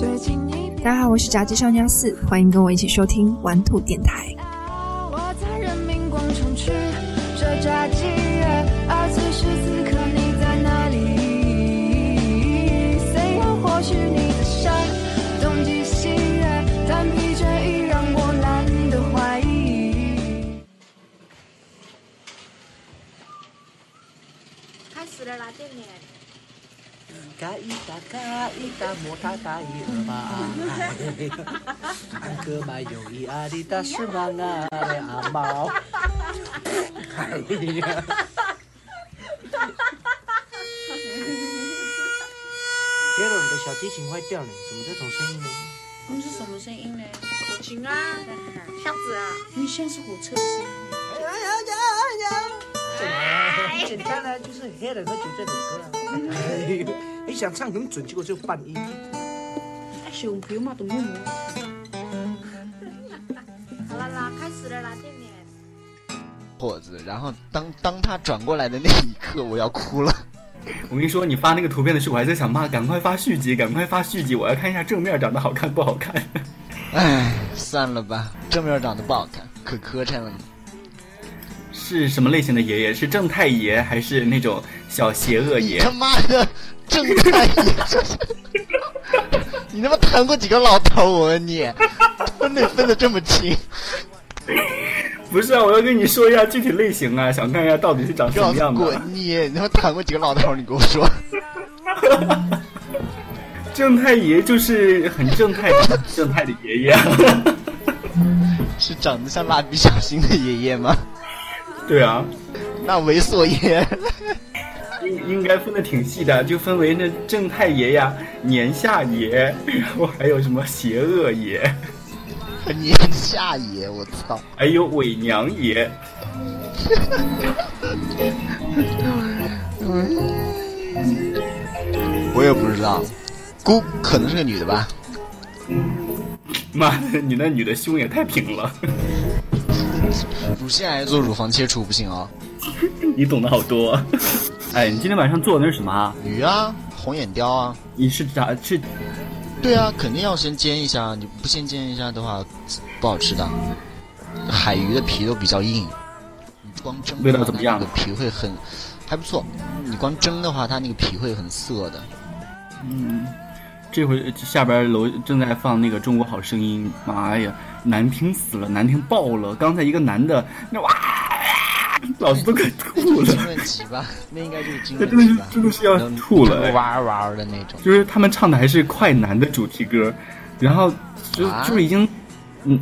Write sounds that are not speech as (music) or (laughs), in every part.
大家好，我是炸鸡少年四，欢迎跟我一起收听玩兔电台。我在人民广场吃着炸鸡，而此时此刻你在哪里？Say 或许你东击西，但疲倦已让我懒得怀疑。开始了啦，店员。嘎一哒嘎一哒摩哒哒一二八安哥买有一阿里达是忙啊阿毛。哎呀！杰伦，你的小提琴坏掉了，怎么这种声音呢？那是什么声音呢？口琴啊，箱子啊，因为现在是火车声。简单啊，就是《黑人喝酒》这首歌啊。哎呦，你想唱很准，结果就半音。哎，熊票嘛都没有。好了啦，开始了啦，店员。伙子，然后当当他转过来的那一刻，我要哭了。我跟你说，你发那个图片的时候，我还在想妈，赶快发续集，赶快发续集，我要看一下正面长得好看不好看。唉，算了吧，正面长得不好看，可磕碜了。是什么类型的爷爷？是正太爷还是那种小邪恶爷？他妈的，正太爷！你他妈谈过几个老头？我问你，分得分得这么清？不是啊，我要跟你说一下具体类型啊，想看一下到底是长什么样的。滚你！你他妈谈过几个老头？你跟我说。正太爷就是很正太正太的爷爷，(laughs) 是长得像蜡笔小新的爷爷吗？对啊，那猥琐爷应应该分的挺细的，就分为那正太爷呀、年下爷，然后还有什么邪恶爷，年下爷，我操！还有伪娘爷。(laughs) 我也不知道，姑可能是个女的吧。妈的，你那女的胸也太平了。乳腺癌做乳房切除不行啊！(laughs) 你懂得好多。(laughs) 哎，你今天晚上做的那是什么啊？鱼啊，红眼鲷啊。你是咋去？对啊，肯定要先煎一下，你不先煎一下的话，不好吃的。海鱼的皮都比较硬，你光蒸味道怎么样？那个皮会很还不错。你光蒸的话，它那个皮会很涩的。嗯，这回下边楼正在放那个《中国好声音》，妈呀，难听死了，难听爆了！刚才一个男的那哇，(laughs) 老子都快吐了。那应该就是惊问集吧？(laughs) 真的是要吐了，哇哇的那种。就是他们唱的还是快男的主题歌，然后就、啊、就是已经，嗯，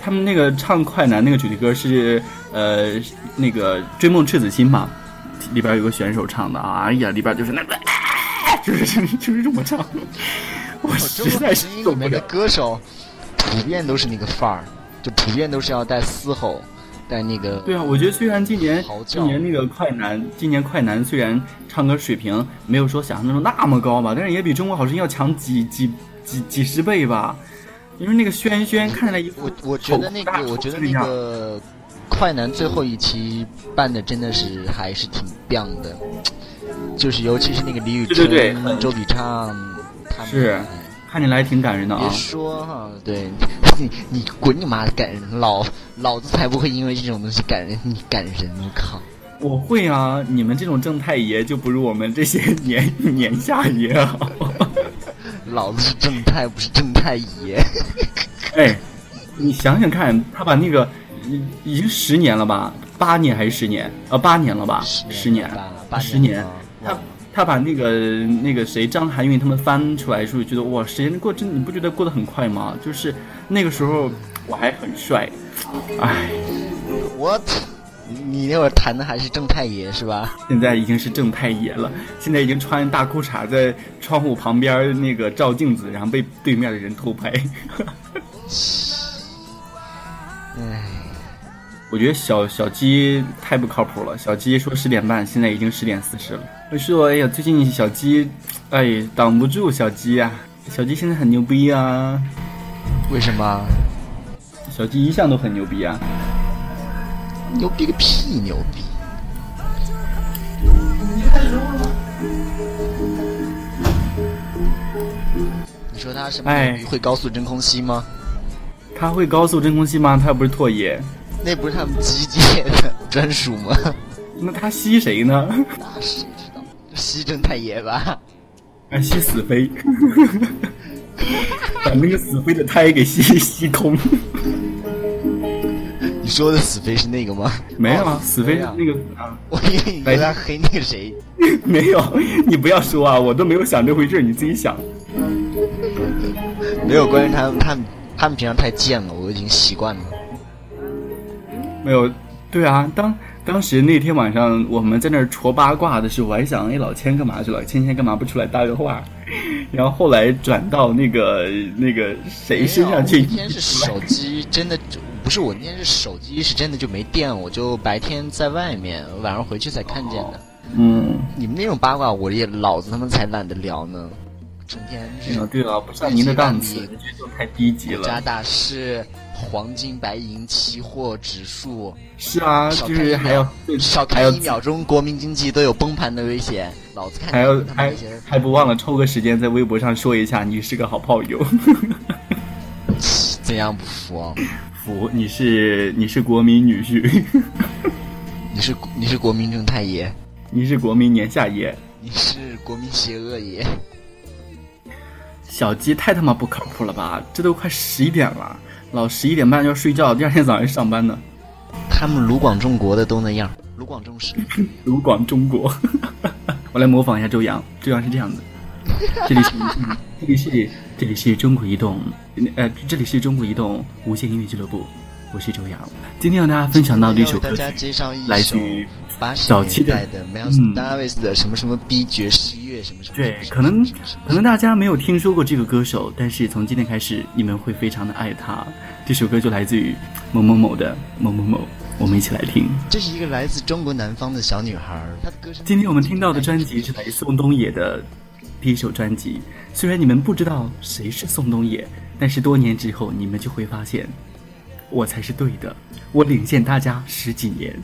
他们那个唱快男那个主题歌是呃那个《追梦赤子心》嘛，里边有个选手唱的，哎呀，里边就是那个。就是 (laughs) 就是这么唱，我实在是里面的歌手普遍都是那个范儿，就普遍都是要带嘶吼，带那个。对啊，我觉得虽然今年今年那个快男，今年快男虽然唱歌水平没有说想象中那么高吧，但是也比中国好声音要强几几几几十倍吧。因为那个轩轩看起来一我我觉得那个我觉得那个快男最后一期办的真的是还是挺棒的。就是，尤其是那个李宇春、对对周笔畅，他们是看起来挺感人的啊。别说哈，对你你滚你妈的感人，老老子才不会因为这种东西感人你感人，我靠！我会啊，你们这种正太爷就不如我们这些年 (laughs) 年下爷好。老子是正太，不是正太爷。(laughs) 哎，你想想看，他把那个已经十年了吧？八年还是十年？呃，八年了吧？十年，十年。他他把那个那个谁张含韵他们翻出来的时候，觉得哇，时间过真，你不觉得过得很快吗？就是那个时候我还很帅，哎，，what？，你那会儿谈的还是正太爷是吧？现在已经是正太爷了，现在已经穿大裤衩在窗户旁边那个照镜子，然后被对面的人偷拍。(laughs) 唉。我觉得小小鸡太不靠谱了。小鸡说十点半，现在已经十点四十了。我说，哎呀，最近小鸡，哎，挡不住小鸡呀、啊。小鸡现在很牛逼啊。为什么？小鸡一向都很牛逼啊。牛逼个屁，牛逼！你说说他是哎会高速真空吸吗？他会高速真空吸吗？他又不是拓爷，那不是他们机械的 (laughs) 专属吗？(laughs) 那他吸谁呢？那谁知道？吸正太爷吧？啊，吸死飞，把那个死飞的胎给吸吸空。你说的死飞是那个吗？没有啊哦，死飞飞啊那个啊，我以为你在那黑那个谁。(laughs) 没有，你不要说啊，我都没有想这回事儿，你自己想。没有，关于他们，他们他们平常太贱了，我已经习惯了。没有，对啊，当当时那天晚上我们在那儿戳八卦的时候，我还想，哎，老千干嘛去了？千千干嘛不出来搭个话？(laughs) 然后后来转到那个那个谁身上去没有我那天是手机真的就不是我那天是手机是真的就没电，我就白天在外面，晚上回去才看见的。嗯，你们那种八卦，我也老子他妈才懒得聊呢，成天是对了，不上您的档次，这就太低级国家了。大事、黄金、白银、期货、指数，是啊，就是还要少还要看一秒钟，国民经济都有崩盘的危险。老子看还要你们他妈还还不忘了抽个时间在微博上说一下，你是个好炮友。(laughs) 怎样不服啊？服，你是你是国民女婿，你是你是国民正太爷，你是国民年下爷。你是国民邪恶爷。小鸡太他妈不靠谱了吧！这都快十一点了，老十一点半就要睡觉，第二天早上上班呢。他们卢广仲国的都那样，卢广仲是。(laughs) 卢广中国，(laughs) 我来模仿一下周洋。周洋是这样的：这里是这里是这里是中国移动，呃，这里是中国移动无线音乐俱乐部，我是周洋。今天和大家分享到的一首歌曲，来首自于早期的年代的 Miles 嗯。Davis 的什么什么 B 爵士乐什么什么。对，可能可能大家没有听说过这个歌手，但是从今天开始，你们会非常的爱他。这首歌就来自于某某某的某某某，我们一起来听。这是一个来自中国南方的小女孩，她的歌声。今天我们听到的专辑是来自宋冬野的第一首专辑。虽然你们不知道谁是宋冬野，但是多年之后你们就会发现，我才是对的，我领先大家十几年。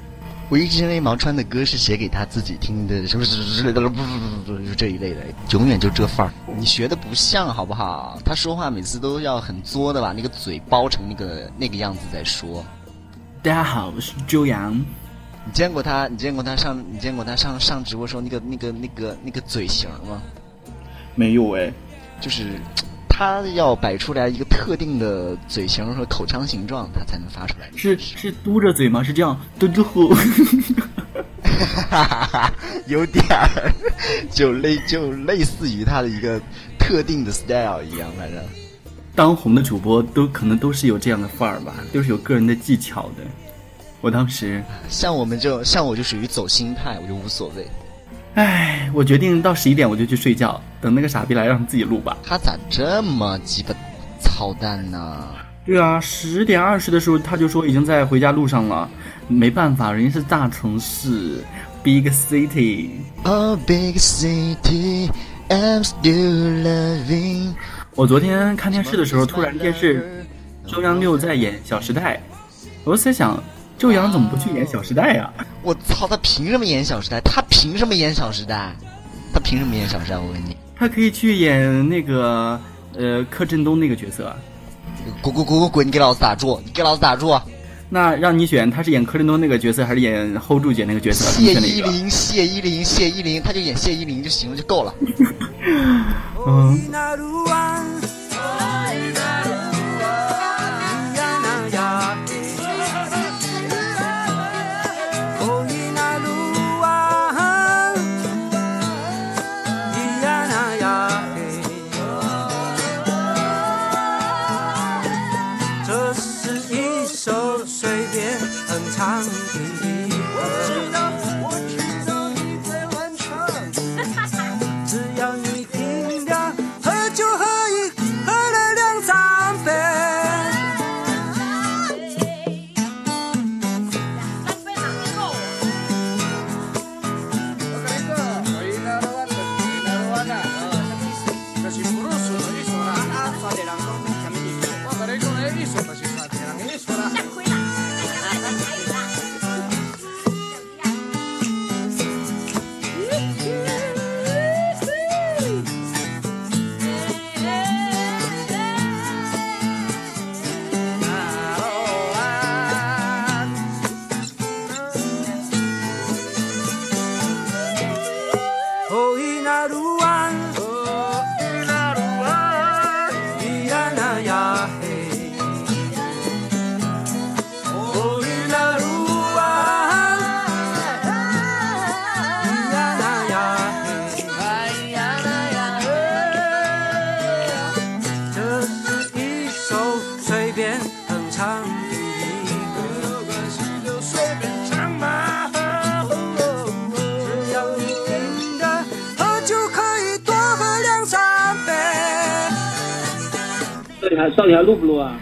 我一直认为毛川的歌是写给他自己听的，什么什么之类的，不不不不，就这一类的，永远就这范儿。你学的不像好不好？他说话每次都要很作的把那个嘴包成那个那个样子再说。大家好，我是周洋。你见过他？你见过他上？你见过他上上直播时候那个那个那个那个嘴型吗？没有哎，就是他要摆出来一个特定的嘴型和口腔形状，他才能发出来。是是嘟着嘴吗？是这样嘟嘟呼。哈哈哈，有点儿，就类就类似于他的一个特定的 style 一样，反正。当红的主播都可能都是有这样的范儿吧，都是有个人的技巧的。我当时，像我们就像我就属于走心态，我就无所谓。唉，我决定到十一点我就去睡觉，等那个傻逼来让自己录吧。他咋这么鸡巴操蛋呢？对啊，十点二十的时候他就说已经在回家路上了，没办法，人家是大城市，big city。Oh big city, I'm still loving。我昨天看电视的时候，突然电视周扬六在演《小时代》，我在想，周洋怎么不去演《小时代》呀？我操，他凭什么演《小时代》？他凭什么演《小时代》？他凭什么演《小时代》？我问你，他可以去演那个呃柯震东那个角色啊。滚滚滚滚滚！你给老子打住！你给老子打住！那让你选，他是演柯震东那个角色，还是演 hold 住姐那个角色？谢？依霖，谢依霖，谢依霖，他就演谢依霖就行了，就够了。(laughs) 嗯，还到底还录不录啊？